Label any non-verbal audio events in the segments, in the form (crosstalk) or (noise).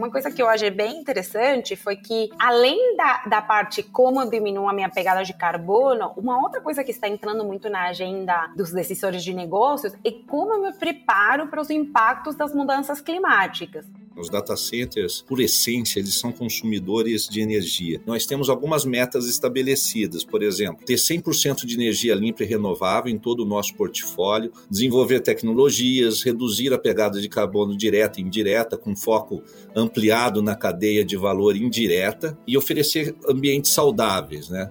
Uma coisa que eu achei bem interessante foi que, além da, da parte como diminuo a minha pegada de carbono, uma outra coisa que está entrando muito na agenda dos decisores de negócios é como eu me preparo para os impactos das mudanças climáticas. Os data centers, por essência, eles são consumidores de energia. Nós temos algumas metas estabelecidas, por exemplo, ter 100% de energia limpa e renovável em todo o nosso portfólio, desenvolver tecnologias, reduzir a pegada de carbono direta e indireta, com foco ampliado na cadeia de valor indireta e oferecer ambientes saudáveis, né?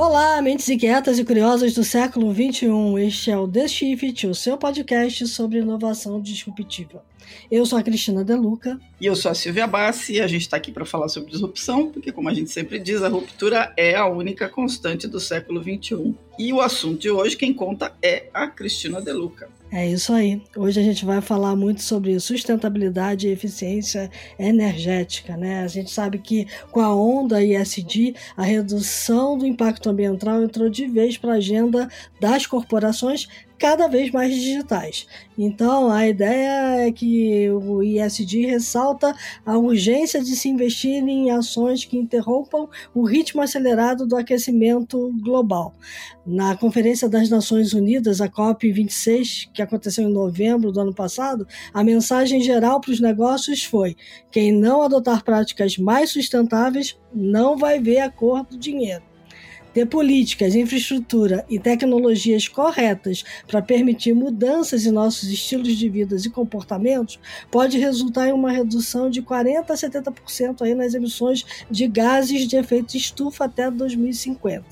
Olá, mentes inquietas e curiosas do século XXI. Este é o The Shift, o seu podcast sobre inovação disruptiva. Eu sou a Cristina Deluca. E eu sou a Silvia Bassi e a gente está aqui para falar sobre disrupção, porque, como a gente sempre diz, a ruptura é a única constante do século XXI. E o assunto de hoje, quem conta é a Cristina Deluca. É isso aí. Hoje a gente vai falar muito sobre sustentabilidade e eficiência energética, né? A gente sabe que com a onda ISD, a redução do impacto ambiental entrou de vez para a agenda das corporações, cada vez mais digitais. Então, a ideia é que o ISD ressalta a urgência de se investir em ações que interrompam o ritmo acelerado do aquecimento global. Na Conferência das Nações Unidas, a COP26, que aconteceu em novembro do ano passado, a mensagem geral para os negócios foi: quem não adotar práticas mais sustentáveis não vai ver a cor do dinheiro ter políticas, infraestrutura e tecnologias corretas para permitir mudanças em nossos estilos de vida e comportamentos pode resultar em uma redução de 40 a 70% aí nas emissões de gases de efeito estufa até 2050.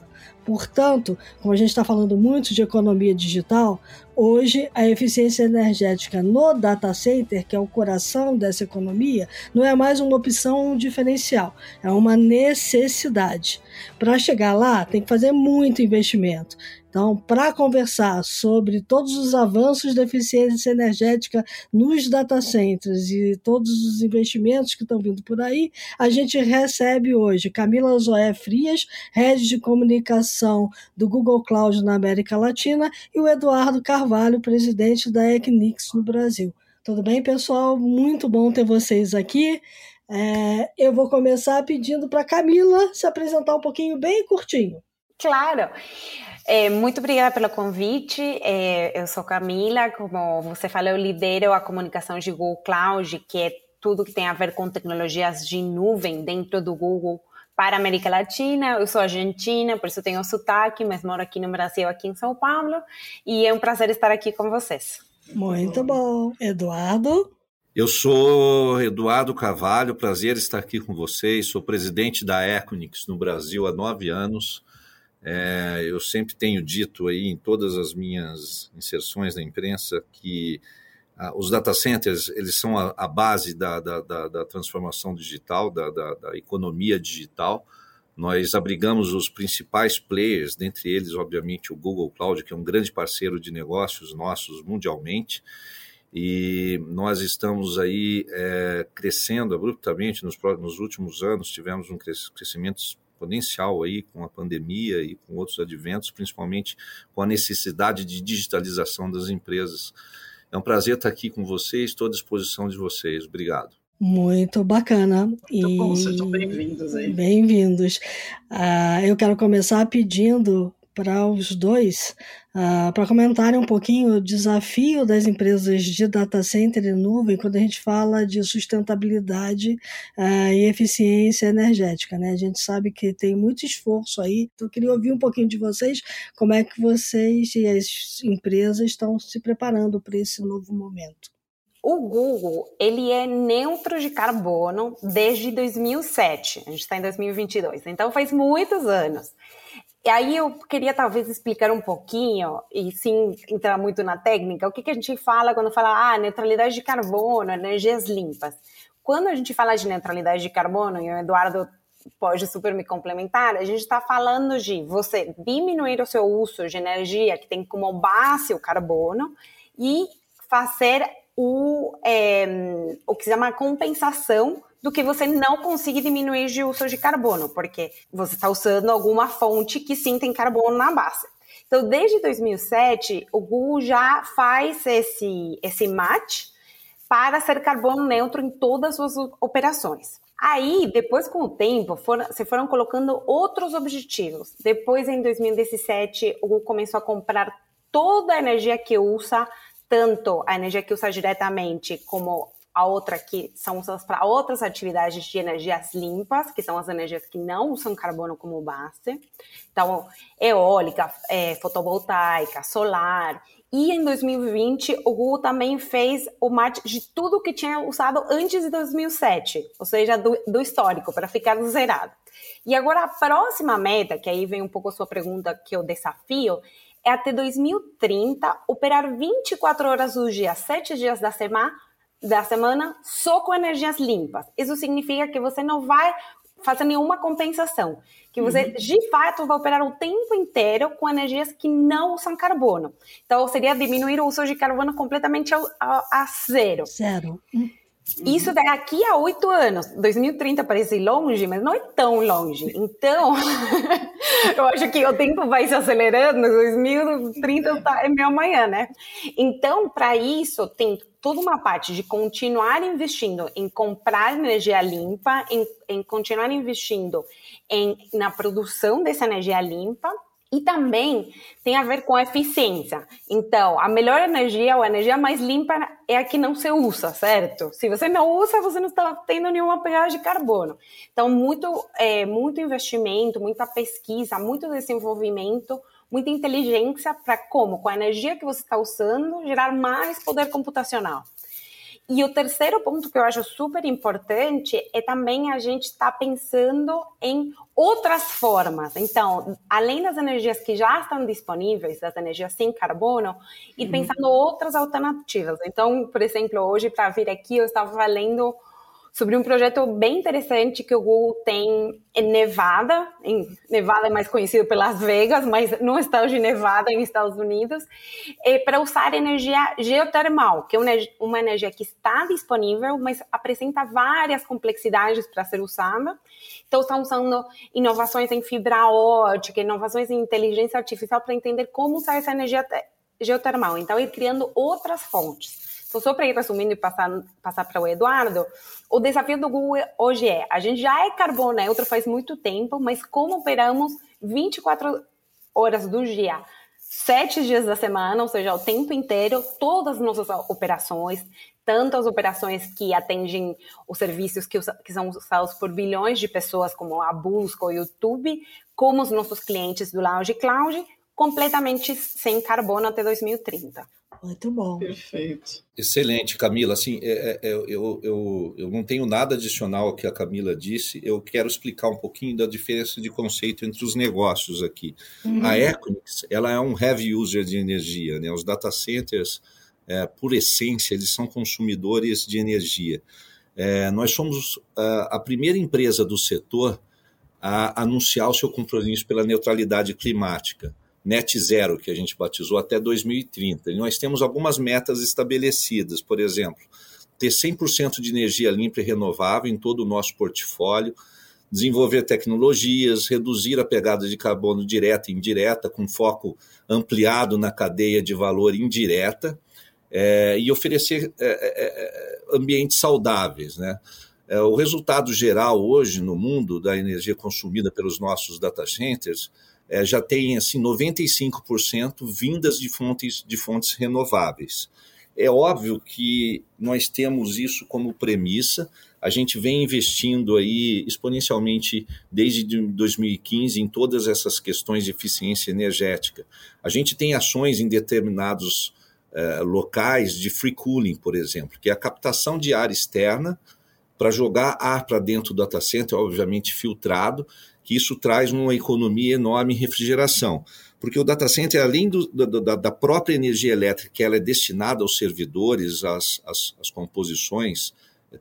Portanto, como a gente está falando muito de economia digital, hoje a eficiência energética no data center, que é o coração dessa economia, não é mais uma opção diferencial, é uma necessidade. Para chegar lá, tem que fazer muito investimento. Então, para conversar sobre todos os avanços da eficiência energética nos data centers e todos os investimentos que estão vindo por aí, a gente recebe hoje Camila Zoé Frias, head de comunicação do Google Cloud na América Latina, e o Eduardo Carvalho, presidente da Equinix no Brasil. Tudo bem, pessoal? Muito bom ter vocês aqui. É, eu vou começar pedindo para Camila se apresentar um pouquinho bem curtinho. Claro. É, muito obrigada pelo convite. É, eu sou Camila, como você falou, eu lidero a comunicação de Google Cloud, que é tudo que tem a ver com tecnologias de nuvem dentro do Google para a América Latina. Eu sou argentina, por isso tenho sotaque, mas moro aqui no Brasil, aqui em São Paulo. E é um prazer estar aqui com vocês. Muito bom. Eduardo? Eu sou Eduardo Carvalho, prazer estar aqui com vocês. Sou presidente da Equinix no Brasil há nove anos. É, eu sempre tenho dito aí em todas as minhas inserções na imprensa que ah, os data centers eles são a, a base da, da, da, da, transformação digital, da, da, economia digital. Nós abrigamos os principais players, dentre eles, obviamente, o Google Cloud, que é um grande parceiro de negócios nossos mundialmente. E nós estamos aí é, crescendo abruptamente nos, nos últimos anos, tivemos um crescimento exponencial aí com a pandemia e com outros adventos, principalmente com a necessidade de digitalização das empresas. É um prazer estar aqui com vocês, estou à disposição de vocês. Obrigado. Muito bacana. Muito e... bom, sejam bem-vindos aí. Bem-vindos. Uh, eu quero começar pedindo para os dois, uh, para comentarem um pouquinho o desafio das empresas de data center e nuvem quando a gente fala de sustentabilidade uh, e eficiência energética. Né? A gente sabe que tem muito esforço aí, então eu queria ouvir um pouquinho de vocês, como é que vocês e as empresas estão se preparando para esse novo momento. O Google, ele é neutro de carbono desde 2007. A gente está em 2022, então faz muitos anos. E aí eu queria talvez explicar um pouquinho, e sim entrar muito na técnica, o que, que a gente fala quando fala ah, neutralidade de carbono, energias limpas. Quando a gente fala de neutralidade de carbono, e o Eduardo pode super me complementar, a gente está falando de você diminuir o seu uso de energia que tem como base o carbono e fazer o, é, o que se chama compensação do que você não conseguir diminuir de uso de carbono, porque você está usando alguma fonte que sim tem carbono na base. Então, desde 2007, o Google já faz esse, esse match para ser carbono neutro em todas as suas operações. Aí, depois com o tempo, foram, se foram colocando outros objetivos. Depois, em 2017, o Google começou a comprar toda a energia que usa, tanto a energia que usa diretamente como a outra que são usadas para outras atividades de energias limpas, que são as energias que não usam carbono como base. Então, eólica, é, fotovoltaica, solar. E em 2020, o Google também fez o match de tudo que tinha usado antes de 2007, ou seja, do, do histórico, para ficar zerado. E agora a próxima meta, que aí vem um pouco a sua pergunta, que o desafio, é até 2030 operar 24 horas do dia, 7 dias da semana, da semana só com energias limpas. Isso significa que você não vai fazer nenhuma compensação, que você uhum. de fato vai operar o tempo inteiro com energias que não usam carbono. Então seria diminuir o uso de carbono completamente a, a, a zero. Zero. Uhum. Isso daqui a oito anos. 2030 parece longe, mas não é tão longe. Então, (laughs) eu acho que o tempo vai se acelerando. 2030 tá, é meu amanhã, né? Então, para isso, tem toda uma parte de continuar investindo em comprar energia limpa, em, em continuar investindo em, na produção dessa energia limpa, e também tem a ver com eficiência. Então, a melhor energia ou a energia mais limpa é a que não se usa, certo? Se você não usa, você não está tendo nenhuma pegada de carbono. Então, muito, é, muito investimento, muita pesquisa, muito desenvolvimento muita inteligência para como, com a energia que você está usando, gerar mais poder computacional. E o terceiro ponto que eu acho super importante é também a gente estar tá pensando em outras formas. Então, além das energias que já estão disponíveis, das energias sem carbono, e uhum. pensando outras alternativas. Então, por exemplo, hoje para vir aqui eu estava lendo sobre um projeto bem interessante que o Google tem em Nevada, em Nevada é mais conhecido pelas Vegas, mas no estado de Nevada, nos Estados Unidos, é para usar energia geotermal, que é uma energia que está disponível, mas apresenta várias complexidades para ser usada. Então, estão usando inovações em fibra ótica, inovações em inteligência artificial para entender como usar essa energia geotermal. Então, ir criando outras fontes. Então, só para ir resumindo e passar, para o Eduardo, o desafio do Google hoje é: a gente já é carbono neutro faz muito tempo, mas como operamos 24 horas do dia, sete dias da semana, ou seja, o tempo inteiro, todas as nossas operações, tanto as operações que atendem os serviços que, que, são usados por bilhões de pessoas, como a Busca, o YouTube, como os nossos clientes do Lounge Cloud, completamente sem carbono até 2030. Muito bom. Perfeito. Excelente, Camila. Assim, é, é, eu, eu, eu não tenho nada adicional ao que a Camila disse. Eu quero explicar um pouquinho da diferença de conceito entre os negócios aqui. Uhum. A Equinix, ela é um heavy user de energia. Né? Os data centers, é, por essência, eles são consumidores de energia. É, nós somos a, a primeira empresa do setor a anunciar o seu compromisso pela neutralidade climática net zero, que a gente batizou, até 2030. E nós temos algumas metas estabelecidas, por exemplo, ter 100% de energia limpa e renovável em todo o nosso portfólio, desenvolver tecnologias, reduzir a pegada de carbono direta e indireta, com foco ampliado na cadeia de valor indireta, é, e oferecer é, é, ambientes saudáveis. Né? o resultado geral hoje no mundo da energia consumida pelos nossos data centers é, já tem assim 95% vindas de fontes, de fontes renováveis. É óbvio que nós temos isso como premissa, a gente vem investindo aí exponencialmente desde 2015 em todas essas questões de eficiência energética. A gente tem ações em determinados eh, locais de free cooling, por exemplo, que é a captação de ar externa para jogar ar para dentro do data center, obviamente filtrado, que isso traz uma economia enorme em refrigeração. Porque o data center, além do, da, da, própria energia elétrica que ela é destinada aos servidores, às, às, às composições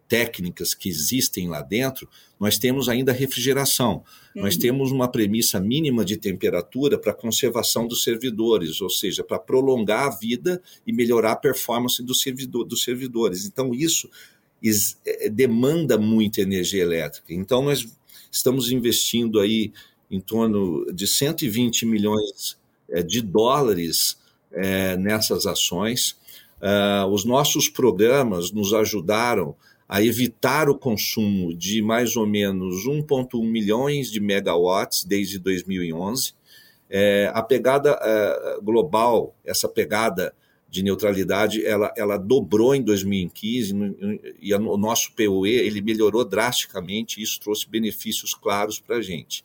técnicas que existem lá dentro, nós temos ainda a refrigeração. Uhum. Nós temos uma premissa mínima de temperatura para conservação dos servidores, ou seja, para prolongar a vida e melhorar a performance do servidor, dos servidores. Então, isso é, demanda muita energia elétrica. Então, nós estamos investindo aí em torno de 120 milhões é, de dólares é, nessas ações. Uh, os nossos programas nos ajudaram a evitar o consumo de mais ou menos 1,1 milhões de megawatts desde 2011. É, a pegada é, global, essa pegada de neutralidade, ela, ela dobrou em 2015 e o nosso POE ele melhorou drasticamente e isso trouxe benefícios claros para a gente.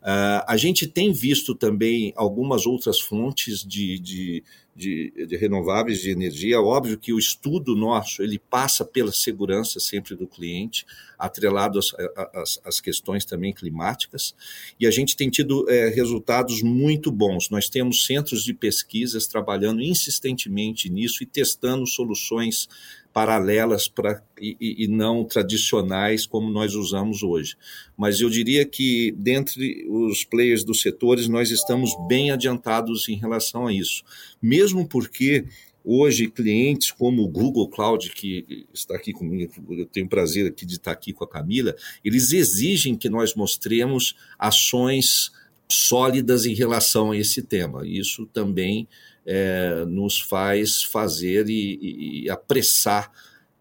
Uh, a gente tem visto também algumas outras fontes de, de, de, de, renováveis de energia. Óbvio que o estudo nosso ele passa pela segurança sempre do cliente, atrelado às, às, às questões também climáticas, e a gente tem tido é, resultados muito bons. Nós temos centros de pesquisas trabalhando insistentemente nisso e testando soluções paralelas pra, e, e, não tradicionais como nós usamos hoje. Mas eu diria que, dentre os players dos setores, nós estamos bem adiantados em relação a isso. Mesmo porque hoje clientes como o Google Cloud, que está aqui comigo, eu tenho prazer aqui de estar aqui com a Camila, eles exigem que nós mostremos ações sólidas em relação a esse tema. Isso também é, nos faz fazer e, e apressar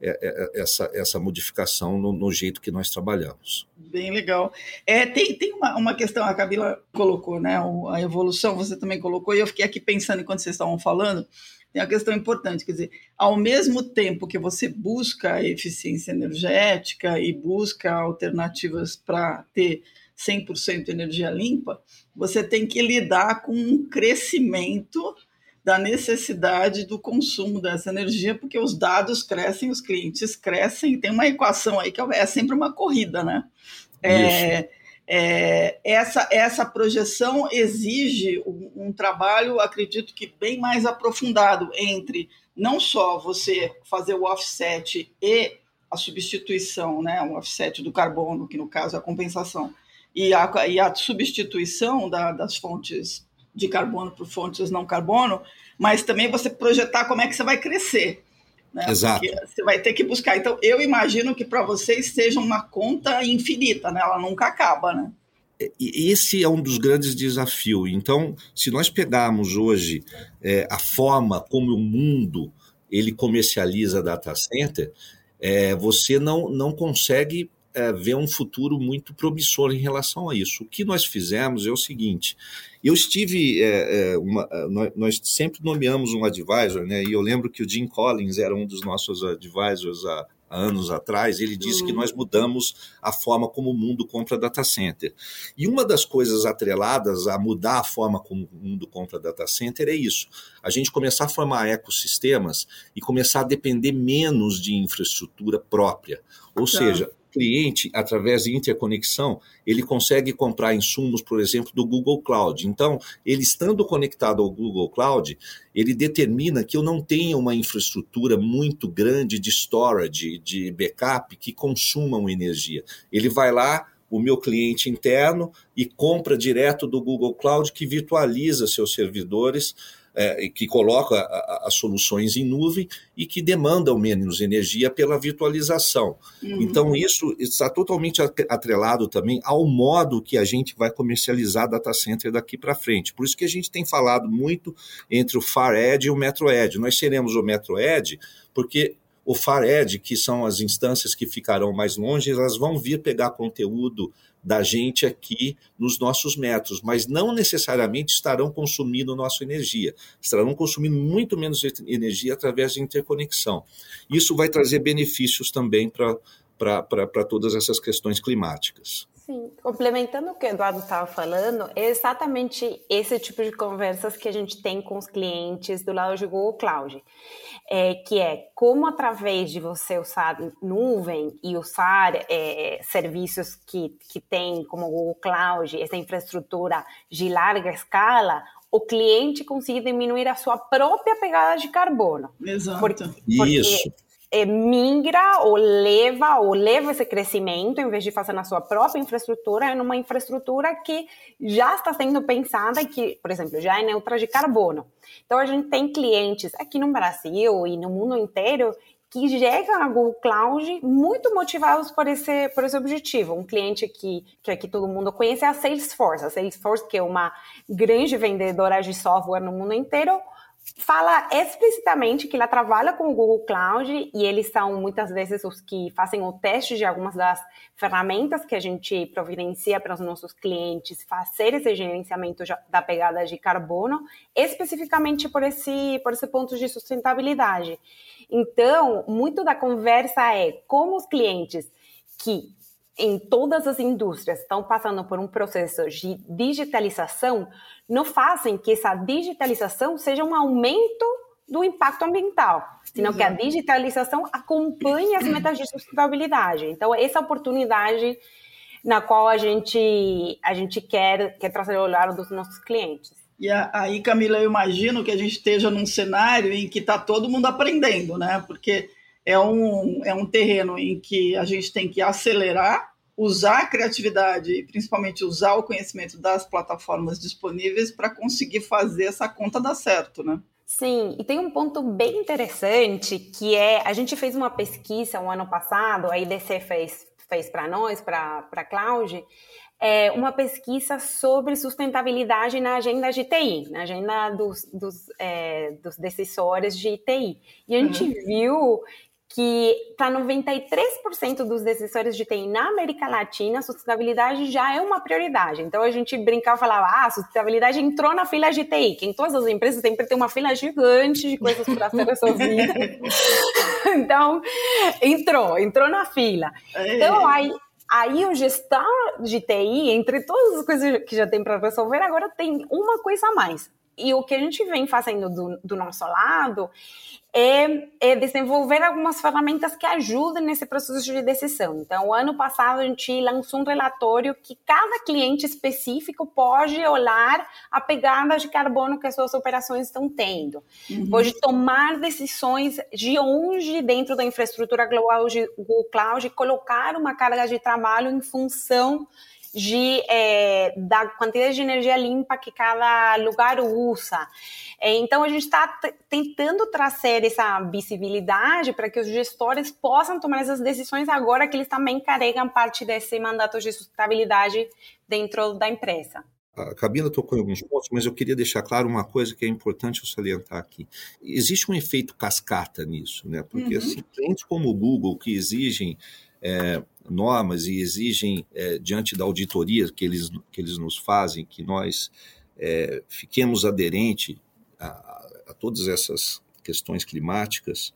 é, é, essa, essa modificação no, no, jeito que nós trabalhamos. Bem legal. É, tem tem uma, uma questão, a Camila colocou, né? A evolução, você também colocou, e eu fiquei aqui pensando enquanto vocês estavam falando, tem uma questão importante, quer dizer, ao mesmo tempo que você busca eficiência energética e busca alternativas para ter 100% energia limpa, você tem que lidar com um crescimento da necessidade do consumo dessa energia, porque os dados crescem, os clientes crescem, tem uma equação aí que é sempre uma corrida, né? É, é, essa, essa projeção exige um, um, trabalho, acredito que bem mais aprofundado entre não só você fazer o offset e a substituição, né, o offset do carbono, que no caso é a compensação, e a, e a substituição da, das fontes de carbono por fontes não carbono, mas também você projetar como é que você vai crescer. Né? Exato. Porque você vai ter que buscar. Então, eu imagino que para vocês seja uma conta infinita, né? ela nunca acaba. Né? Esse é um dos grandes desafios. Então, se nós pegarmos hoje é, a forma como o mundo ele comercializa data center, é, você não, não consegue é, ver um futuro muito promissor em relação a isso. O que nós fizemos é o seguinte: eu estive, é, é, uma, nós, nós, sempre nomeamos um advisor, né? E eu lembro que o Jim Collins era um dos nossos advisors há, há anos atrás. Ele disse uhum. que nós mudamos a forma como o mundo compra data center. E uma das coisas atreladas a mudar a forma como o mundo compra data center é isso: a gente começar a formar ecossistemas e começar a depender menos de infraestrutura própria. Ou tá. seja, cliente, através de interconexão, ele consegue comprar insumos, por exemplo, do Google Cloud. Então, ele estando conectado ao Google Cloud, ele determina que eu não tenha uma infraestrutura muito grande de storage, de backup, que consumam energia. Ele vai lá, o meu cliente interno, e compra direto do Google Cloud, que virtualiza seus servidores é, que coloca as soluções em nuvem e que demandam menos energia pela virtualização. Uhum. Então, isso está totalmente atrelado também ao modo que a gente vai comercializar data center daqui para frente. Por isso que a gente tem falado muito entre o Far Edge e o Metro Edge. Nós seremos o Metro Edge porque o Far Edge, que são as instâncias que ficarão mais longe, elas vão vir pegar conteúdo da gente aqui nos nossos metros, mas não necessariamente estarão consumindo nossa energia. Estarão consumindo muito menos energia através de interconexão. Isso vai trazer benefícios também para todas essas questões climáticas. Sim, complementando o que o Eduardo estava falando, é exatamente esse tipo de conversas que a gente tem com os clientes do lado de Google Cloud é, que é como através de você usar nuvem e usar é, serviços que, que tem como o Google Cloud, essa infraestrutura de larga escala, o cliente consegue diminuir a sua própria pegada de carbono. Exato. Porque, porque Isso migra ou leva ou leva esse crescimento, em vez de fazer na sua própria infraestrutura, é numa infraestrutura que já está sendo pensada que, por exemplo, já é neutra de carbono. Então a gente tem clientes aqui no Brasil e no mundo inteiro que chegam a Google Cloud muito motivados por esse, por esse objetivo. Um cliente que, que aqui todo mundo conhece é a Salesforce. A Salesforce, que é uma grande vendedora de software no mundo inteiro, fala explicitamente que ela trabalha com o Google Cloud e eles são muitas vezes os que fazem o teste de algumas das ferramentas que a gente providencia para os nossos clientes fazer esse gerenciamento da pegada de carbono, especificamente por esse, por esse ponto de sustentabilidade. Então, muito da conversa é como os clientes que em todas as indústrias estão passando por um processo de digitalização, não fazem que essa digitalização seja um aumento do impacto ambiental, senão Exato. que a digitalização acompanhe as metas de sustentabilidade. Então, essa oportunidade na qual a gente, a gente quer, quer trazer o olhar dos nossos clientes. E aí, Camila, eu imagino que a gente esteja num cenário em que está todo mundo aprendendo, né? Porque é um, é um terreno em que a gente tem que acelerar, usar a criatividade e principalmente usar o conhecimento das plataformas disponíveis para conseguir fazer essa conta dar certo, né? Sim, e tem um ponto bem interessante que é a gente fez uma pesquisa um ano passado, a IDC fez, fez para nós, para a Cloud, é, uma pesquisa sobre sustentabilidade na agenda de TI, na agenda dos, dos, é, dos decisores de TI. E a gente uhum. viu que para 93% dos decisores de TI na América Latina, sustentabilidade já é uma prioridade. Então a gente brincava e falava, ah, sustentabilidade entrou na fila de TI, que em todas as empresas sempre tem uma fila gigante de coisas para ser resolvidas. (laughs) então, entrou, entrou na fila. É. Então aí Aí o gestor de TI, entre todas as coisas que já tem para resolver, agora tem uma coisa a mais. E o que a gente vem fazendo do, do nosso lado é, é, desenvolver algumas ferramentas que ajudem nesse processo de decisão. Então, ano passado a gente lançou um relatório que cada cliente específico pode olhar a pegada de carbono que as suas operações estão tendo. Uhum. Pode tomar decisões de onde dentro da infraestrutura global de Google Cloud colocar uma carga de trabalho em função de, é, da quantidade de energia limpa que cada lugar usa. É, então, a gente está tentando trazer essa visibilidade para que os gestores possam tomar essas decisões agora que eles também carregam parte desse mandato de sustentabilidade dentro da empresa. A Camila tocou em alguns pontos, mas eu queria deixar claro uma coisa que é importante eu salientar aqui. Existe um efeito cascata nisso, né? Porque uhum. assim, clientes como o Google, que exigem é, normas e exigem, é, diante da auditoria que eles, que eles nos fazem, que nós é, fiquemos aderentes a, a, todas essas questões climáticas,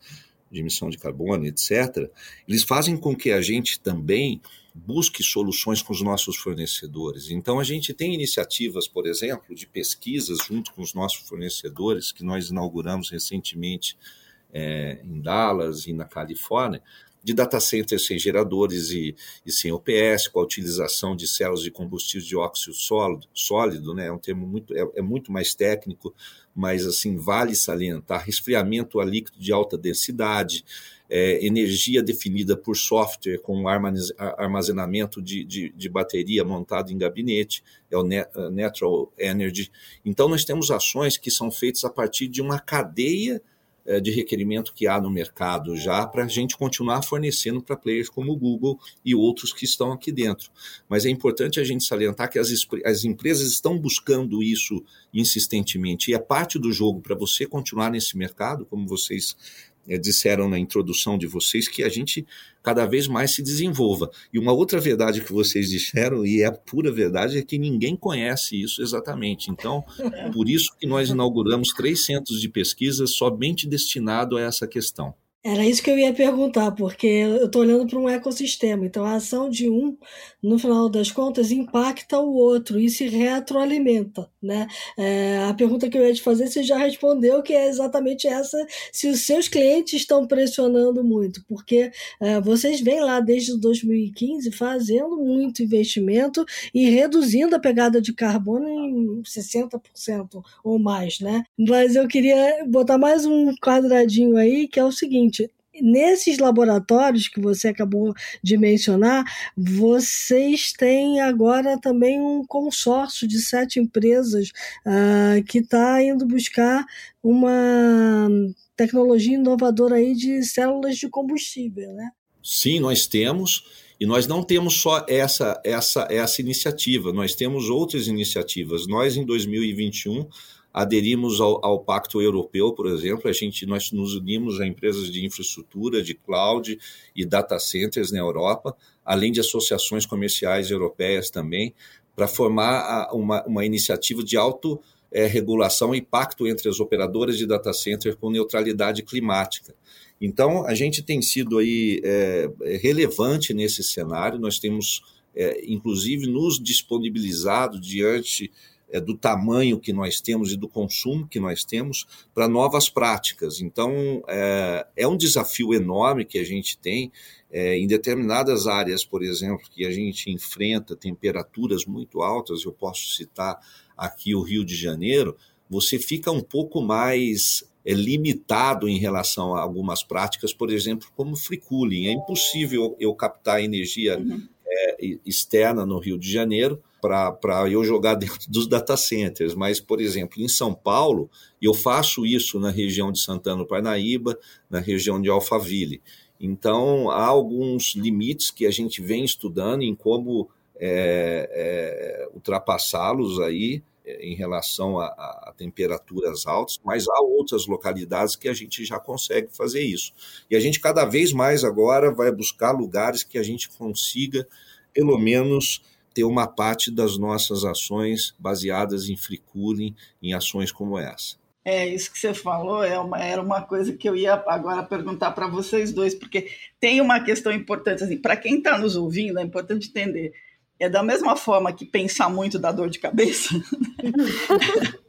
de emissão de carbono, etc., eles fazem com que a gente também busque soluções com os nossos fornecedores. Então, a gente tem iniciativas, por exemplo, de pesquisas junto com os nossos fornecedores, que nós inauguramos recentemente é, em Dallas e na Califórnia, de data centers sem geradores e, e, sem OPS, com a utilização de células de combustível de óxido sólido, sólido né? é um termo muito, é, é, muito mais técnico, mas assim vale salientar, resfriamento a líquido de alta densidade, é, energia definida por software com armazenamento de, de, de, bateria montado em gabinete, é o Natural Energy. Então, nós temos ações que são feitas a partir de uma cadeia é, de requerimento que há no mercado já para a gente continuar fornecendo para players como o Google e outros que estão aqui dentro. Mas é importante a gente salientar que as, as empresas estão buscando isso insistentemente e é parte do jogo para você continuar nesse mercado, como vocês é, disseram na introdução de vocês que a gente cada vez mais se desenvolva. E uma outra verdade que vocês disseram, e é a pura verdade, é que ninguém conhece isso exatamente. Então, por isso que nós inauguramos três centros de pesquisa somente destinado a essa questão. Era isso que eu ia perguntar, porque eu estou olhando para um ecossistema. Então, a ação de um, no final das contas, impacta o outro e se retroalimenta. Né? É, a pergunta que eu ia te fazer, você já respondeu, que é exatamente essa: se os seus clientes estão pressionando muito, porque é, vocês vêm lá desde 2015 fazendo muito investimento e reduzindo a pegada de carbono em 60% ou mais. Né? Mas eu queria botar mais um quadradinho aí, que é o seguinte nesses laboratórios que você acabou de mencionar, vocês têm agora também um consórcio de sete empresas uh, que está indo buscar uma tecnologia inovadora aí de células de combustível, né? Sim, nós temos. E nós não temos só essa, essa, essa iniciativa, nós temos outras iniciativas. Nós, em 2021, aderimos ao, ao, Pacto Europeu, por exemplo, a gente, nós nos unimos a empresas de infraestrutura, de cloud e data centers na Europa, além de associações comerciais europeias também, para formar uma, uma iniciativa de auto é, e pacto entre as operadoras de data center com neutralidade climática. Então, a gente tem sido aí é, relevante nesse cenário, nós temos, é, inclusive, nos disponibilizado diante do tamanho que nós temos e do consumo que nós temos para novas práticas. Então, é, é, um desafio enorme que a gente tem é, em determinadas áreas, por exemplo, que a gente enfrenta temperaturas muito altas, eu posso citar aqui o Rio de Janeiro, você fica um pouco mais é, limitado em relação a algumas práticas, por exemplo, como free cooling. É impossível eu captar energia uhum. é, externa no Rio de Janeiro para eu jogar (laughs) dentro dos data centers, mas, por exemplo, em São Paulo, eu faço isso na região de Santana do Parnaíba, na região de Alphaville. Então, há alguns limites que a gente vem estudando em como é, é, ultrapassá-los aí é, em relação a, a, temperaturas altas, mas há outras localidades que a gente já consegue fazer isso. E a gente cada vez mais agora vai buscar lugares que a gente consiga, pelo menos, ter uma parte das nossas ações baseadas em free cooling, em ações como essa. É, isso que você falou é uma, era uma coisa que eu ia agora perguntar para vocês dois, porque tem uma questão importante, assim, para quem está nos ouvindo, é importante entender. É da mesma forma que pensar muito dá dor de cabeça. (laughs)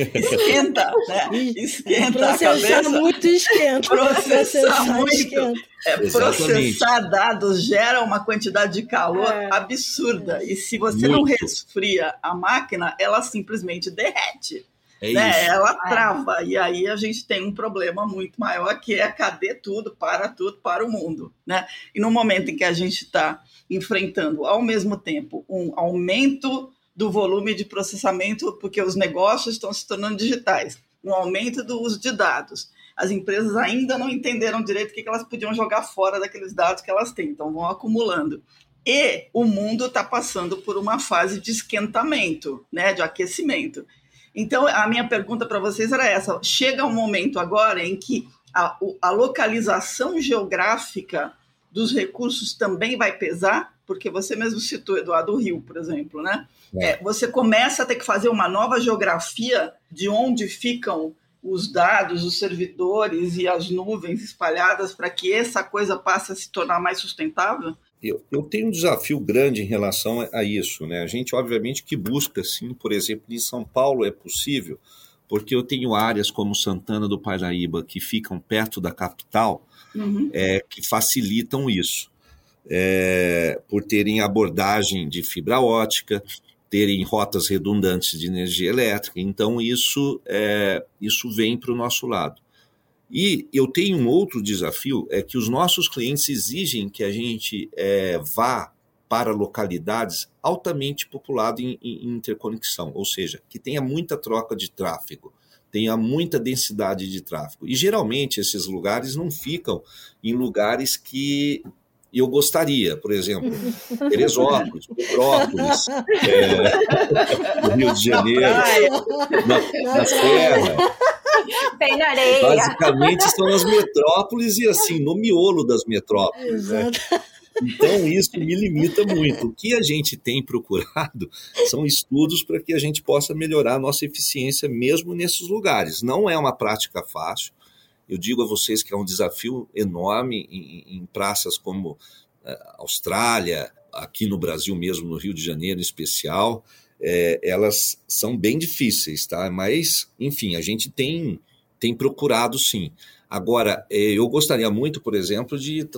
esquenta, né? Esquenta a cabeça. muito esquenta. Processar, muito. Esquenta. É, processar dados gera uma quantidade de calor é. absurda. E se você muito. não resfria a máquina, ela simplesmente derrete. É né? Ela é. trava. E aí a gente tem um problema muito maior que é cadê tudo, para tudo, para o mundo. Né? E no momento em que a gente está enfrentando ao mesmo tempo um aumento do volume de processamento, porque os negócios estão se tornando digitais, um aumento do uso de dados. As empresas ainda não entenderam direito o que elas podiam jogar fora daqueles dados que elas têm, então vão acumulando. E o mundo está passando por uma fase de esquentamento, né, de aquecimento. Então, a minha pergunta para vocês era essa: chega um momento agora em que a, a localização geográfica dos recursos também vai pesar? Porque você mesmo citou, Eduardo, Rio, por exemplo, né? É. É, você começa a ter que fazer uma nova geografia de onde ficam os dados, os servidores e as nuvens espalhadas para que essa coisa passe a se tornar mais sustentável? Eu, eu tenho um desafio grande em relação a isso. Né? A gente, obviamente, que busca, sim, por exemplo, em São Paulo é possível, porque eu tenho áreas como Santana do Paraíba que ficam perto da capital, uhum. é, que facilitam isso. É, por terem abordagem de fibra ótica, terem rotas redundantes de energia elétrica. Então, isso, é, isso vem para o nosso lado. E eu tenho um outro desafio, é que os nossos clientes exigem que a gente é, vá para localidades altamente populadas em, em, interconexão, ou seja, que tenha muita troca de tráfego, tenha muita densidade de tráfego. E geralmente esses lugares não ficam em lugares que eu gostaria, por exemplo, Teresópolis, Petrópolis, é, Rio de Janeiro, na, na Serra. Bem na areia. Basicamente são as metrópoles e assim, no miolo das metrópoles. Né? Então, isso me limita muito. O que a gente tem procurado (laughs) são estudos para que a gente possa melhorar a nossa eficiência mesmo nesses lugares. Não é uma prática fácil. Eu digo a vocês que é um desafio enorme em, em praças como uh, Austrália, aqui no Brasil mesmo, no Rio de Janeiro em especial é, elas são bem difíceis, tá? Mas, enfim, a gente tem, tem procurado sim. Agora, é, eu gostaria muito, por exemplo, de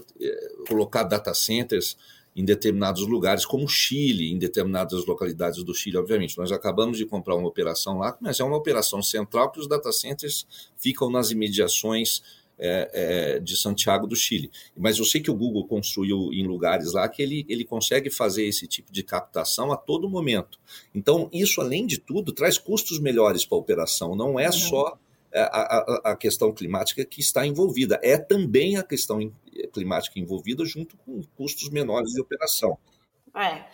colocar data centers em determinados lugares, como Chile, em determinadas localidades do Chile, obviamente. Nós acabamos de comprar uma operação lá, mas é uma operação central que os data centers ficam nas imediações é, é, de Santiago do Chile. Mas eu sei que o Google construiu em lugares lá que ele, ele consegue fazer esse tipo de captação a todo momento. Então, isso, além de tudo, traz custos melhores para a operação. Não é só a, a, a, questão climática que está envolvida, é também a questão climática envolvida junto com custos menores de operação. É,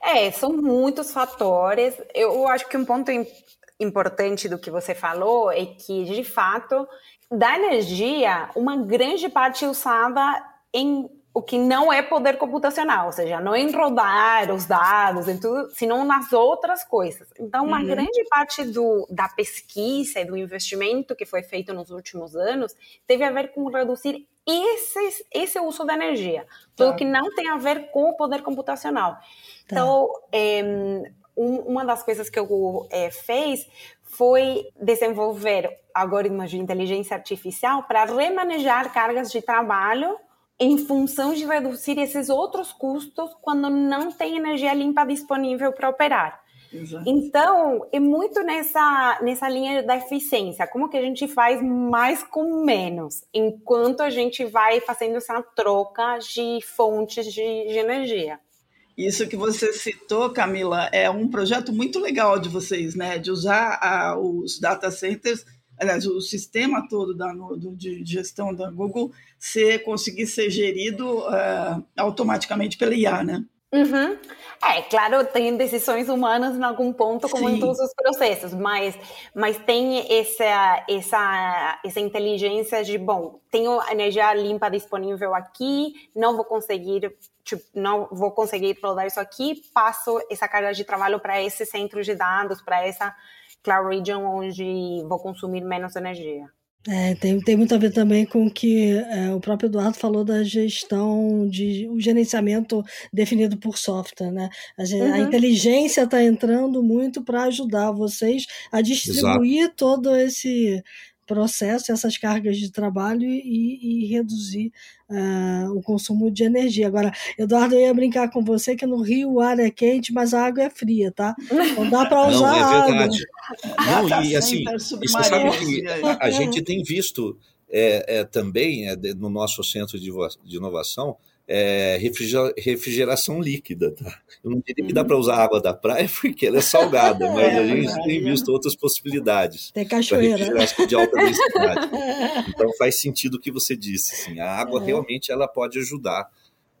é são muitos fatores. Eu acho que um ponto importante do que você falou é que, de fato, da energia, uma grande parte é usada em o que não é poder computacional, ou seja, não em rodar os dados, em tudo, senão nas outras coisas. Então, uma uhum. grande parte do, da pesquisa e do investimento que foi feito nos últimos anos teve a ver com reduzir esse, esse uso da energia, tudo tá. que não tem a ver com o poder computacional. Tá. Então, é, um, uma das coisas que o Google é, fez foi desenvolver algoritmos de inteligência artificial para remanejar cargas de trabalho em função de reduzir esses outros custos quando não tem energia limpa disponível para operar. Exato. Então, é muito nessa, nessa linha da eficiência. Como que a gente faz mais com menos, enquanto a gente vai fazendo essa troca de fontes de, de energia. Isso que você citou, Camila, é um projeto muito legal de vocês, né? De usar a, os data centers aliás, o sistema todo da, do, de gestão da Google ser, conseguir ser gerido uh, automaticamente pela IA, né? Uhum. É, claro, tem decisões humanas em algum ponto, como Sim. em todos os processos, mas, mas tem essa, essa, essa inteligência de, bom, tenho energia limpa disponível aqui, não vou conseguir, tipo, não vou conseguir rodar isso aqui, passo essa carga de trabalho para esse centro de dados, para essa Cloud Region onde vou consumir menos energia. É, tem, tem muito a ver também com o que é, o próprio Eduardo falou da gestão, de o gerenciamento definido por software. Né? A, uhum. a inteligência está entrando muito para ajudar vocês a distribuir Exato. todo esse processo, essas cargas de trabalho e, e reduzir uh, o consumo de energia. Agora, Eduardo, eu ia brincar com você que no Rio o ar é quente, mas a água é fria, tá? Não dá para usar Não, é verdade. água. Não, e assim, e você sabe que a, a gente tem visto é, é, também é, no nosso centro de, de inovação é, refrigeração líquida. Tá? Eu não diria que dá para usar água da praia (laughs) porque ela é salgada, (laughs) mas é, a gente tem visto outras possibilidades. Tem cachoeira. Refrigeração de alta densidade. (laughs) Então faz sentido o que você disse. Assim, a água é. realmente ela pode ajudar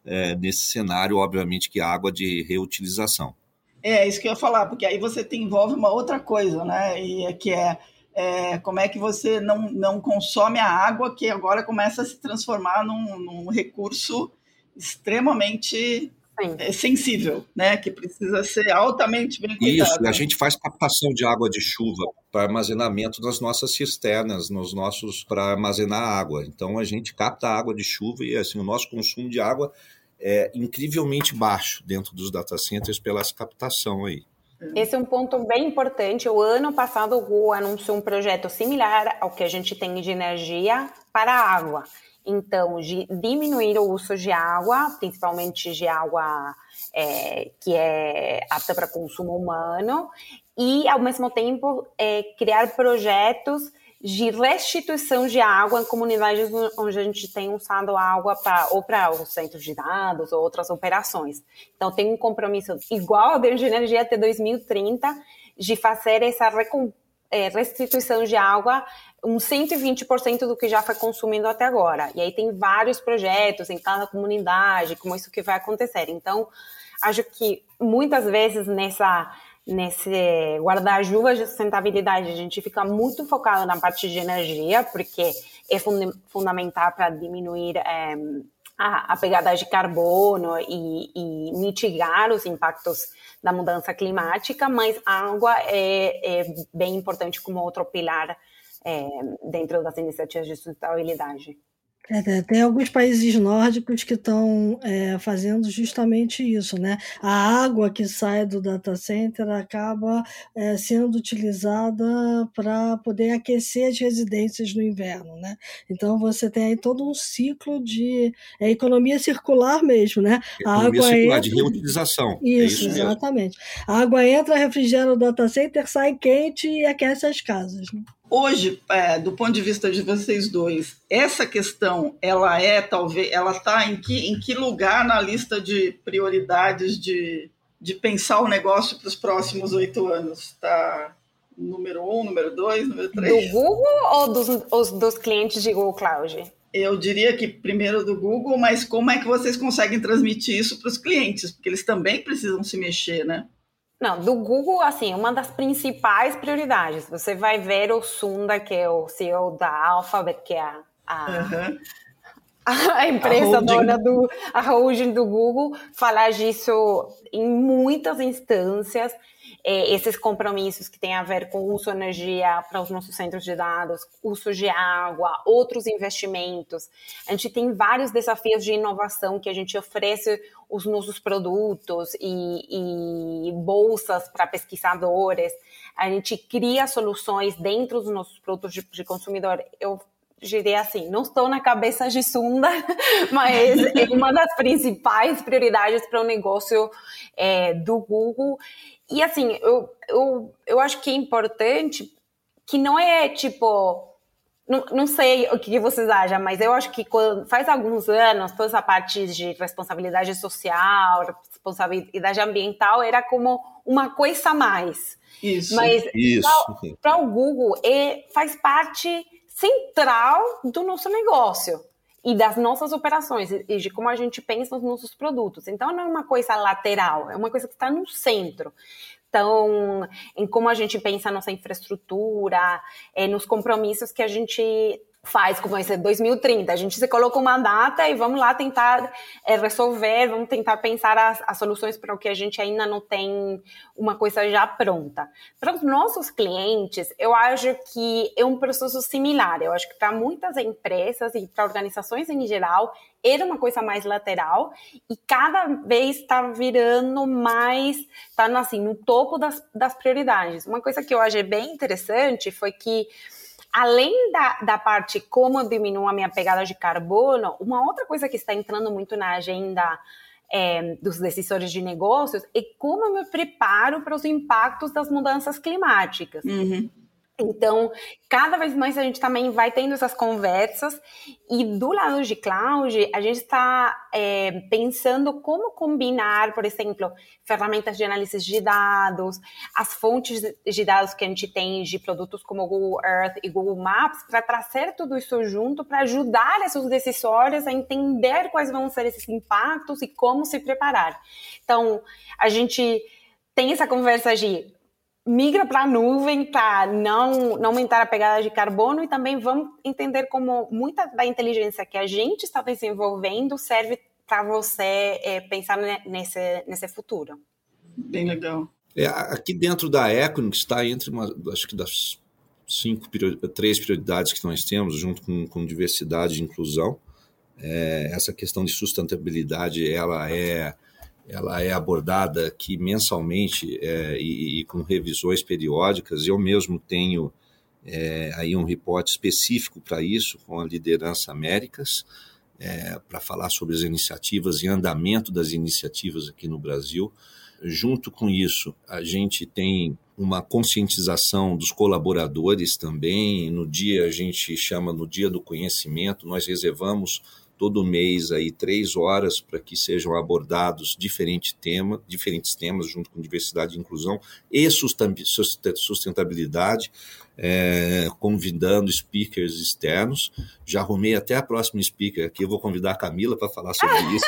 é, nesse cenário, obviamente, que a água de reutilização. É, isso que eu ia falar, porque aí você tem, envolve uma outra coisa, né? E é que é, é, como é que você não, não consome a água que agora começa a se transformar num, num recurso extremamente é, sensível, né? Que precisa ser altamente bem cuidado. Isso, a gente faz captação de água de chuva para armazenamento nas nossas cisternas, nos nossos para armazenar água. Então a gente capta água de chuva e assim o nosso consumo de água é incrivelmente baixo dentro dos data centers pela captação aí. Esse é um ponto bem importante. O ano passado o Google anunciou um projeto similar ao que a gente tem de energia para a água. Então, de diminuir o uso de água, principalmente de água é, que é apta para consumo humano, e, ao mesmo tempo, é, criar projetos de restituição de água em comunidades onde a gente tem usado água pra, ou para os centros de dados ou outras operações. Então, tem um compromisso igual ao de energia até 2030 de fazer essa é, restituição de água uns 120% do que já foi consumido até agora. E aí tem vários projetos em cada comunidade, como isso que vai acontecer. Então, acho que muitas vezes nessa nesse guarda-chuva de sustentabilidade, a gente fica muito focado na parte de energia, porque é fund fundamental para diminuir é, a, a, pegada de carbono e, e, mitigar os impactos da mudança climática, mas água é, é bem importante como outro pilar é, dentro das iniciativas de sustentabilidade. É, tem alguns países nórdicos que estão é, fazendo justamente isso, né? A água que sai do data center acaba é, sendo utilizada para poder aquecer as residências no inverno, né? Então você tem aí todo um ciclo de é, economia circular mesmo, né? A economia água circular, entra... de reutilização. É isso, isso exatamente. A água entra, refrigera o data center, sai quente e aquece as casas. Né? Hoje, é, do ponto de vista de vocês dois, essa questão, ela é talvez, ela está em que, em que lugar na lista de prioridades de, de pensar o negócio para os próximos oito anos? Está número um, número dois, número três? Do Google ou dos, os, dos clientes de Google Cloud? Eu diria que primeiro do Google, mas como é que vocês conseguem transmitir isso para os clientes? Porque eles também precisam se mexer, né? Não, do Google, assim, uma das principais prioridades. Você vai ver o Sunda, que é o CEO da Alphabet, que é a, a, uhum. (laughs) a empresa a dona do a holding do Google, falar disso em muitas instâncias é, esses compromissos que têm a ver com uso de energia para os nossos centros de dados, uso de água, outros investimentos. A gente tem vários desafios de inovação que a gente oferece os nossos produtos e, e bolsas para pesquisadores. A gente cria soluções dentro dos nossos produtos de, de consumidor. Eu diria assim, não estou na cabeça de Sunda, (laughs) mas é uma das principais prioridades para o negócio é, do Google. E assim, eu, eu, eu acho que é importante que não é tipo. Não, não sei o que vocês acham, mas eu acho que quando, faz alguns anos toda essa parte de responsabilidade social, responsabilidade ambiental era como uma coisa a mais. Isso. Mas para o Google é, faz parte central do nosso negócio e das nossas operações e de como a gente pensa nos nossos produtos. Então não é uma coisa lateral, é uma coisa que está no centro. Então, em como a gente pensa a nossa infraestrutura, é, nos compromissos que a gente faz, como esse 2030. A gente se coloca uma data e vamos lá tentar é, resolver, vamos tentar pensar as, as, soluções para o que a gente ainda não tem uma coisa já pronta. Para os nossos clientes, eu acho que é um processo similar. Eu acho que para muitas empresas e para organizações em geral, era uma coisa mais lateral e cada vez está virando mais, está assim, no topo das, das prioridades. Uma coisa que eu achei bem interessante foi que Além da, da parte como eu diminuo a minha pegada de carbono, uma outra coisa que está entrando muito na agenda é, dos decisores de negócios é como eu me preparo para os impactos das mudanças climáticas. Uhum. Então, cada vez mais a gente também vai tendo essas conversas e do lado de cloud, a gente está é, pensando como combinar, por exemplo, ferramentas de análise de dados, as fontes de dados que a gente tem de produtos como Google Earth e Google Maps, para trazer tudo isso junto, para ajudar esses decisores a entender quais vão ser esses impactos e como se preparar. Então, a gente tem essa conversa de migra para a nuvem para não, não aumentar a pegada de carbono e também vamos entender como muita da inteligência que a gente está desenvolvendo serve para você é, pensar nesse, nesse futuro. Bem legal. É, aqui dentro da Equinix está entre uma, acho que das cinco, três prioridades que nós temos, junto com, com diversidade e inclusão. É, essa questão de sustentabilidade, ela é ela é abordada aqui mensalmente é, e, e, com revisões periódicas. Eu mesmo tenho é, aí um reporte específico para isso com a liderança Américas é, para falar sobre as iniciativas e andamento das iniciativas aqui no Brasil. Junto com isso, a gente tem uma conscientização dos colaboradores também. No dia a gente chama no dia do conhecimento, nós reservamos todo mês aí três horas para que sejam abordados diferente tema, diferentes temas junto com diversidade e inclusão e sustentabilidade é, convidando speakers externos. Já arrumei até a próxima speaker aqui. Eu vou convidar a Camila para falar sobre (laughs) isso.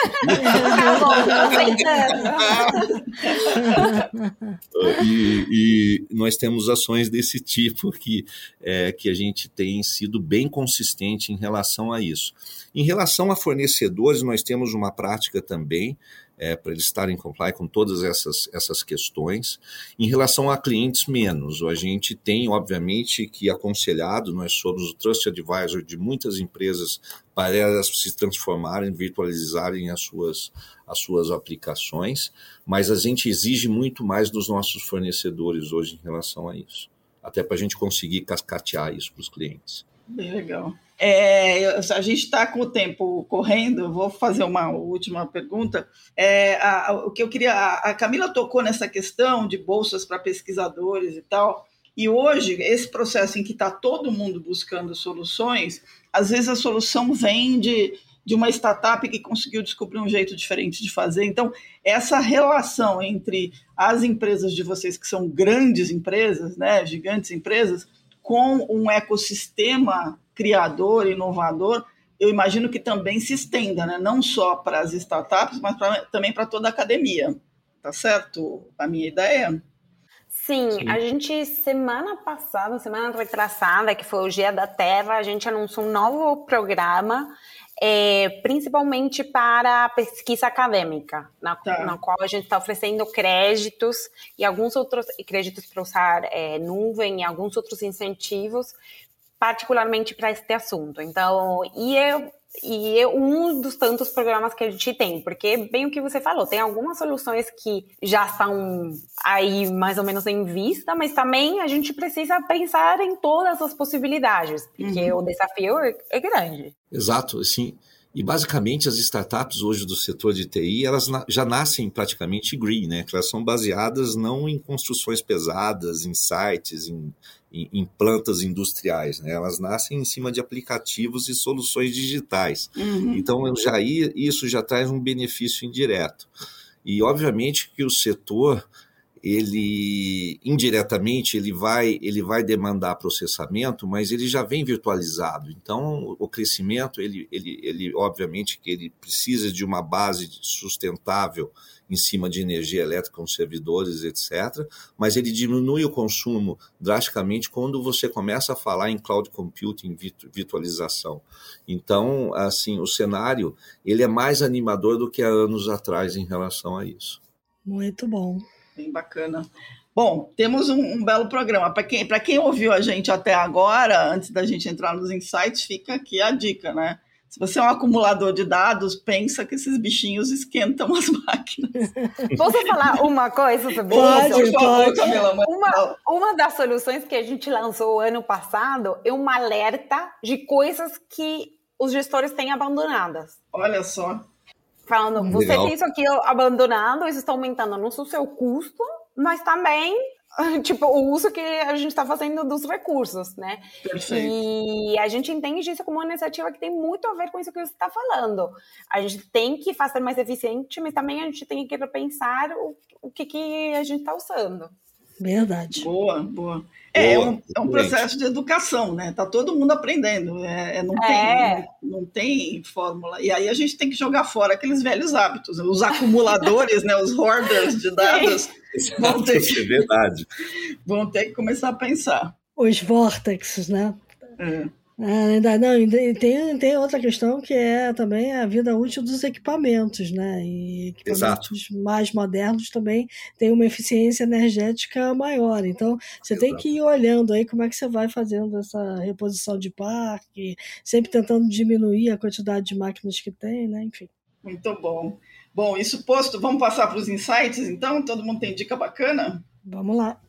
e, e, nós temos ações desse tipo que, é, que a gente tem sido bem consistente em relação a isso. Em relação a fornecedores, nós temos uma prática também é, para eles estarem em comply com todas essas, essas questões. Em relação a clientes, menos. A gente tem, obviamente, que aconselhado, nós somos o Trust Advisor de muitas empresas para elas se transformarem, virtualizarem as suas, as suas aplicações, mas a gente exige muito mais dos nossos fornecedores hoje em relação a isso, até para a gente conseguir cascatear isso para os clientes. Bem legal. É, a gente está com o tempo correndo, vou fazer uma última pergunta. É, a, o que eu queria. A, a Camila tocou nessa questão de bolsas para pesquisadores e tal. E hoje, esse processo em que está todo mundo buscando soluções, às vezes a solução vem de, de uma startup que conseguiu descobrir um jeito diferente de fazer. Então, essa relação entre as empresas de vocês, que são grandes empresas, né, gigantes empresas, com um ecossistema criador, inovador, eu imagino que também se estenda, né? não só para as startups, mas pra, também para toda a academia. Tá certo a minha ideia? Sim, Sim, a gente, semana passada, semana retrasada, que foi o Dia da Terra, a gente anunciou um novo programa, é, principalmente para pesquisa acadêmica, na, tá. na qual a gente está oferecendo créditos e alguns outros créditos para usar é, nuvem e alguns outros incentivos particularmente para este assunto. Então, e é, e é um dos tantos programas que a gente tem, porque bem o que você falou, tem algumas soluções que já estão aí mais ou menos em vista, mas também a gente precisa pensar em todas as possibilidades, porque uhum. o desafio é, é grande. Exato, assim, e basicamente as startups hoje do setor de TI, elas já nascem praticamente green, né? Elas são baseadas não em construções pesadas, em sites, em, em, em plantas industriais, né? Elas nascem em cima de aplicativos e soluções digitais. Uhum. Então já isso já traz um benefício indireto. E obviamente que o setor ele indiretamente ele vai ele vai demandar processamento, mas ele já vem virtualizado. Então o crescimento ele, ele, ele obviamente que ele precisa de uma base sustentável em cima de energia elétrica com servidores, etc. Mas ele diminui o consumo drasticamente quando você começa a falar em cloud computing, virtualização. Então, assim, o cenário ele é mais animador do que há anos atrás em relação a isso. Muito bom bem bacana. Bom, temos um, um belo programa. Para quem, quem ouviu a gente até agora, antes da gente entrar nos insights, fica aqui a dica, né? Se você é um acumulador de dados, pensa que esses bichinhos esquentam (laughs) as máquinas. Posso falar uma coisa sobre pode, isso? Pode, Camila, uma, uma das soluções que a gente lançou ano passado é um alerta de coisas que os gestores têm abandonadas. Olha só falando, hum, você Legal. tem isso aqui abandonado, isso está aumentando não só o seu custo, mas também (laughs) tipo o uso que a gente está fazendo dos recursos, né? Perfeito. E a gente entende isso como uma iniciativa que tem muito a ver com isso que você está falando. A gente tem que fazer mais eficiente, mas também a gente tem que repensar o, o que, que a gente está usando. Verdade. Boa, boa. É, é, um, é um processo de educação, né? Tá todo mundo aprendendo. É, é não, tem, é. Não, não, tem fórmula. E aí a gente tem que jogar fora aqueles velhos hábitos. Os acumuladores, (laughs) né? Os hoarders de dados. Vão ter que, é verdade. Vão ter que começar a pensar. Os vórtices, né? É. É, ainda não, tem, tem outra questão que é também a vida útil dos equipamentos, né? E equipamentos Exato. mais modernos também têm uma eficiência energética maior. Então, você Exato. tem que ir olhando aí como é que você vai fazendo essa reposição de parque, sempre tentando diminuir a quantidade de máquinas que tem, né? Enfim. Muito bom. Bom, isso posto, vamos passar para os insights, então? Todo mundo tem dica bacana? Vamos lá.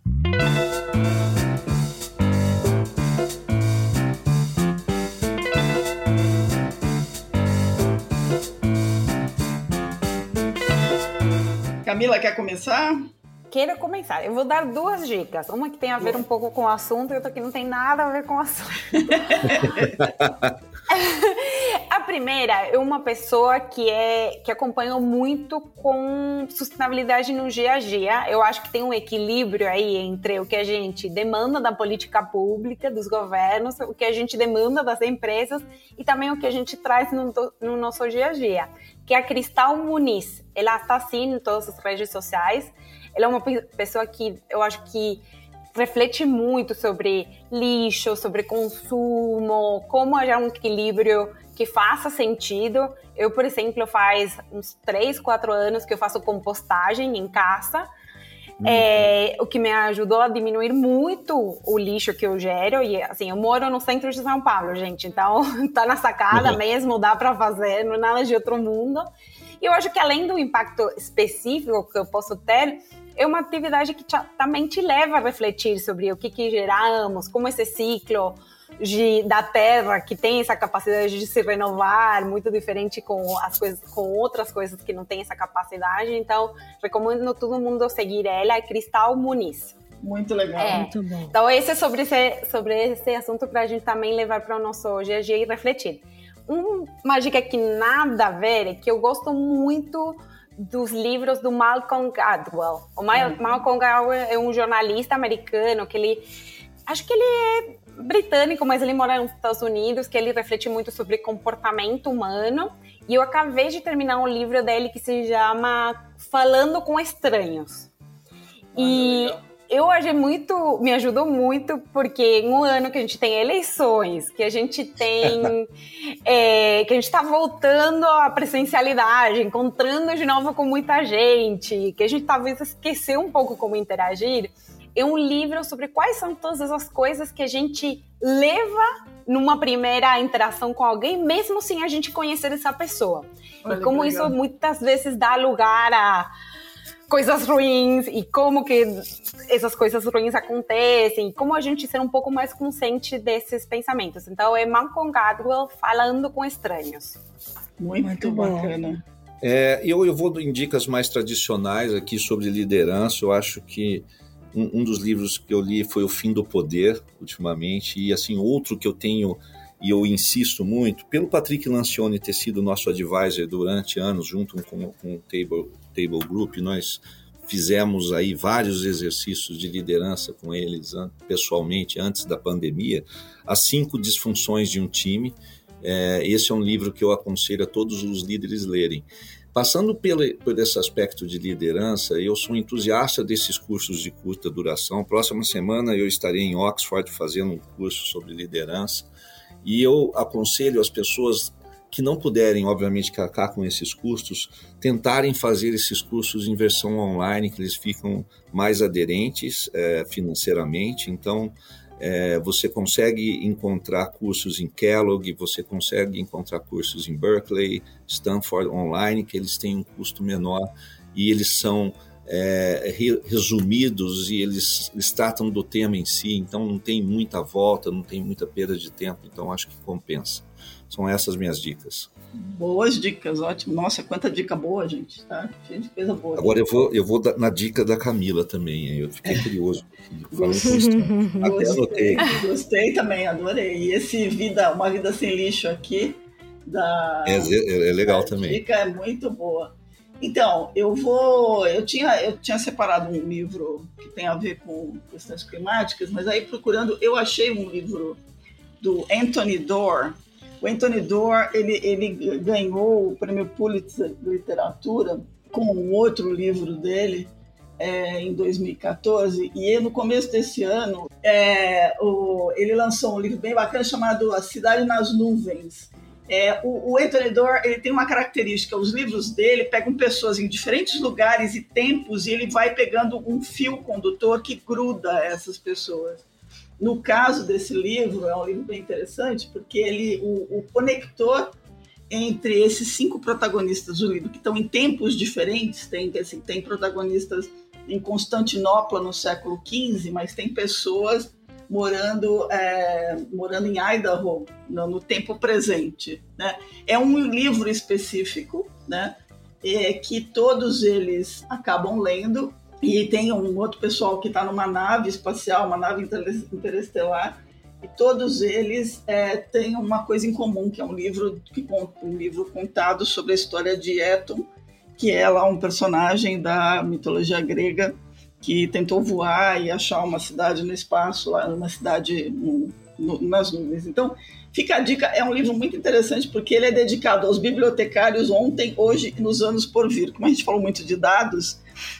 Camila, quer começar? Queira começar. Eu vou dar duas dicas. Uma que tem a ver um pouco com o assunto e outra que não tem nada a ver com o assunto. (laughs) a primeira é uma pessoa que é que acompanha muito com sustentabilidade no dia a dia. Eu acho que tem um equilíbrio aí entre o que a gente demanda da política pública, dos governos, o que a gente demanda das empresas e também o que a gente traz no, no nosso dia a dia que é a Cristal Muniz. Ela está sim em todas as redes sociais. Ela é uma pessoa que eu acho que reflete muito sobre lixo, sobre consumo, como achar um equilíbrio que faça sentido. Eu, por exemplo, faz uns 3, 4 anos que eu faço compostagem em casa. Uhum. É, o que me ajudou a diminuir muito o lixo que eu gero. E assim, eu moro no centro de São Paulo, gente. Então, (laughs) tá na sacada uhum. mesmo, dá para fazer, não é nada de outro mundo. E eu acho que além do impacto específico que eu posso ter, é uma atividade que também te leva a refletir sobre o que, que geramos, como esse ciclo de, da Terra, que tem essa capacidade de se renovar, muito diferente com as coisas, com outras coisas que não têm essa capacidade. Então, recomendo todo mundo seguir ela, é Cristal Muniz. Muito legal. É. Muito bom. Então, esse é sobre esse, sobre esse assunto para a gente também levar para o nosso dia a dia e refletir. Um, uma dica que nada a ver é que eu gosto muito dos livros do Malcolm Gladwell. O uhum. Malcolm Gladwell é um jornalista americano que ele acho que ele é britânico, mas ele mora nos Estados Unidos, que ele reflete muito sobre comportamento humano. E eu acabei de terminar um livro dele que se chama Falando com Estranhos. e legal eu achei muito, me ajudou muito, porque em um ano que a gente tem eleições, que a gente tem, (laughs) é, que a gente está voltando à presencialidade, encontrando de novo com muita gente, que a gente talvez esqueceu um pouco como interagir, é um livro sobre quais são todas as coisas que a gente leva numa primeira interação com alguém, mesmo sem a gente conhecer essa pessoa. Olha e como isso muitas vezes dá lugar a coisas ruins e como que essas coisas ruins acontecem, e como a gente ser um pouco mais consciente desses pensamentos. Então, é Malcolm Gladwell falando com estranhos. Muito, Muito bacana. É, eu, eu vou em dicas mais tradicionais aqui sobre liderança. Eu acho que um, um, dos livros que eu li foi O Fim do Poder, ultimamente, e assim, outro que eu tenho e eu insisto muito, pelo Patrick Lancioni ter sido nosso advisor durante anos, junto com, com o Table, Table Group, nós fizemos aí vários exercícios de liderança com eles pessoalmente antes da pandemia, as cinco disfunções de um time. É, esse é um livro que eu aconselho a todos os líderes lerem. Passando pelo, por esse aspecto de liderança, eu sou entusiasta desses cursos de curta duração. Próxima semana eu estarei em Oxford fazendo um curso sobre liderança. E eu aconselho as pessoas que não puderem, obviamente, cacar com esses custos, tentarem fazer esses cursos em versão online, que eles ficam mais aderentes é, financeiramente. Então, é, você consegue encontrar cursos em Kellogg, você consegue encontrar cursos em Berkeley, Stanford online, que eles têm um custo menor e eles são é, resumidos e eles, eles tratam do tema em si, então não tem muita volta, não tem muita perda de tempo, então acho que compensa. São essas minhas dicas. Boas dicas, ótimo. Nossa, quanta dica boa, gente, tá? Gente, coisa boa. Agora eu vou, eu vou na dica da Camila também, eu fiquei (laughs) curioso. Até anotei. Gostei também, adorei. E esse vida, uma vida sem lixo aqui da é, é, é legal também. dica é muito boa. Então, eu vou. Eu tinha, eu tinha separado um livro que tem a ver com questões climáticas, mas aí procurando, eu achei um livro do Anthony Doerr, o Anthony Doerr, ele, ele ganhou o prêmio Pulitzer de literatura com um outro livro dele é, em 2014 e no começo desse ano é, o, ele lançou um livro bem bacana chamado A Cidade nas Nuvens. É, o, o Doerr ele tem uma característica, os livros dele pegam pessoas em diferentes lugares e tempos e ele vai pegando um fio condutor que gruda essas pessoas. No caso desse livro, é um livro bem interessante, porque ele, o, o conector entre esses cinco protagonistas do livro, que estão em tempos diferentes, tem, assim, tem protagonistas em Constantinopla no século XV, mas tem pessoas morando, é, morando em Idaho no, no, tempo presente. Né? É um livro específico né? É, que todos eles acabam lendo e tem um outro pessoal que está numa nave espacial, uma nave interestelar, e todos eles é, têm uma coisa em comum, que é um livro, que, um livro contado sobre a história de Eton, que é lá um personagem da mitologia grega que tentou voar e achar uma cidade no espaço, lá uma cidade no, no, nas nuvens. Então, fica a dica, é um livro muito interessante porque ele é dedicado aos bibliotecários ontem, hoje e nos anos por vir. Como a gente falou muito de dados,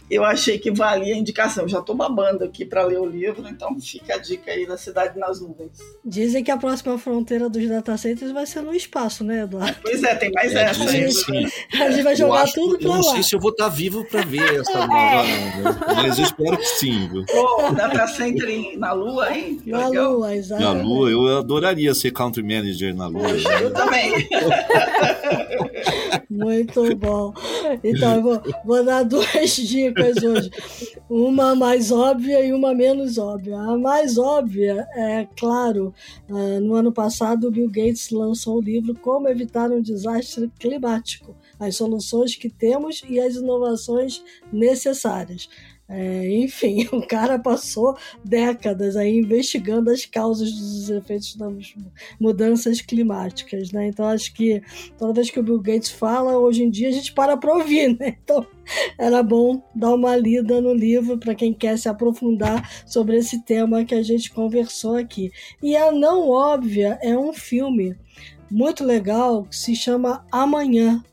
eu achei que valia a indicação. Já estou babando aqui para ler o livro, então fica a dica aí da Cidade nas Nuvens. Dizem que a próxima fronteira dos data centers vai ser no espaço, né, Eduardo? Pois é, tem mais é, essa. A gente, a gente vai jogar acho, tudo para lá. Não sei se eu vou estar vivo para ver essa nova, é. mas eu espero que sim. Pô, data center na Lua, hein? na Lua, exato. Na Lua, eu adoraria ser country manager na Lua. Eu também. (laughs) Muito bom. Então, eu vou, vou dar duas (laughs) dicas hoje. Uma mais óbvia e uma menos óbvia. A mais óbvia é, claro, ah, no ano passado Bill Gates lançou o livro Como Evitar um Desastre Climático, as soluções que temos e as inovações necessárias. É, enfim, (laughs) o cara passou décadas aí investigando as causas dos efeitos das mudanças climáticas, né? Então acho que toda vez que o Bill Gates fala, hoje em dia a gente para para ouvir, né? (laughs) Então era bom dar uma lida no livro para quem quer se aprofundar sobre esse tema que a gente conversou aqui. E a não óbvia é um filme muito legal que se chama Amanhã,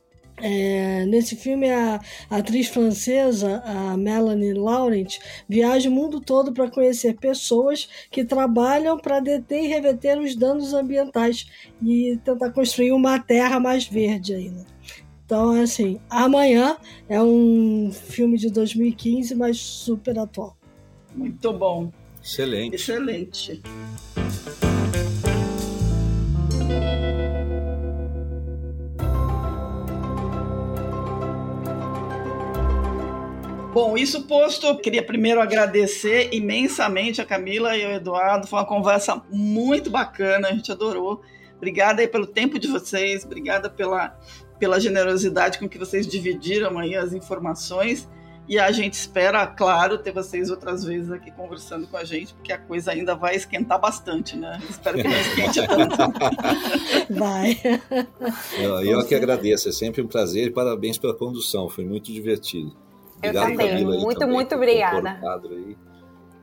é, nesse filme, a, a, atriz francesa, a Melanie Laurent, viaja o mundo todo para conhecer pessoas que trabalham para deter e reverter os danos ambientais e tentar construir uma terra mais verde ainda. Então, assim, Amanhã é um filme de 2015, mas super atual. Muito bom. Excelente. Excelente. Bom, isso posto, queria primeiro agradecer imensamente a Camila e o Eduardo. Foi uma conversa muito bacana, a gente adorou. Obrigada aí pelo tempo de vocês, obrigada pela, pela generosidade com que vocês dividiram aí as informações. E a gente espera, claro, ter vocês outras vezes aqui conversando com a gente, porque a coisa ainda vai esquentar bastante, né? Espero que não esquente tanto. (laughs) Vai. Eu, eu que agradeço, é sempre um prazer e parabéns pela condução, foi muito divertido. Obrigado, eu também. Camila, muito, também, muito obrigada. Aí.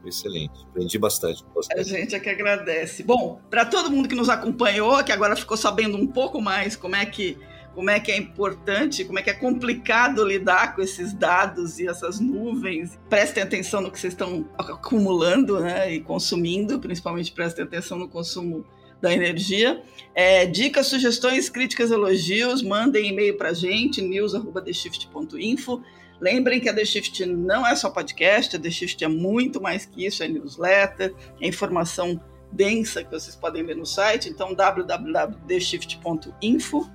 Excelente, aprendi bastante. A gente é que agradece. Bom, para todo mundo que nos acompanhou, que agora ficou sabendo um pouco mais como é que como é que é importante, como é que é complicado lidar com esses dados e essas nuvens. Prestem atenção no que vocês estão acumulando né, e consumindo, principalmente prestem atenção no consumo da energia. É, dicas, sugestões, críticas, elogios, mandem e-mail para a gente, news.theshift.info. Lembrem que a The Shift não é só podcast, a The Shift é muito mais que isso, é newsletter, é informação densa que vocês podem ver no site, então www.theshift.info.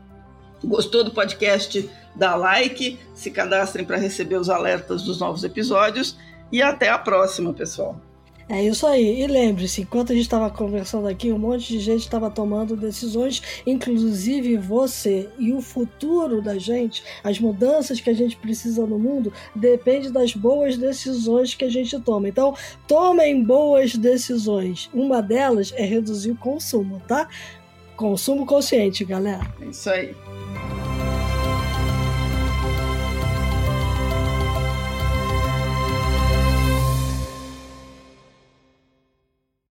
Gostou do podcast? Dá like, se cadastrem para receber os alertas dos novos episódios e até a próxima, pessoal. É isso aí. E lembre-se, enquanto a gente estava conversando aqui, um monte de gente estava tomando decisões, inclusive você. E o futuro da gente, as mudanças que a gente precisa no mundo, depende das boas decisões que a gente toma. Então, tomem boas decisões. Uma delas é reduzir o consumo, tá? Consumo consciente, galera. É isso aí.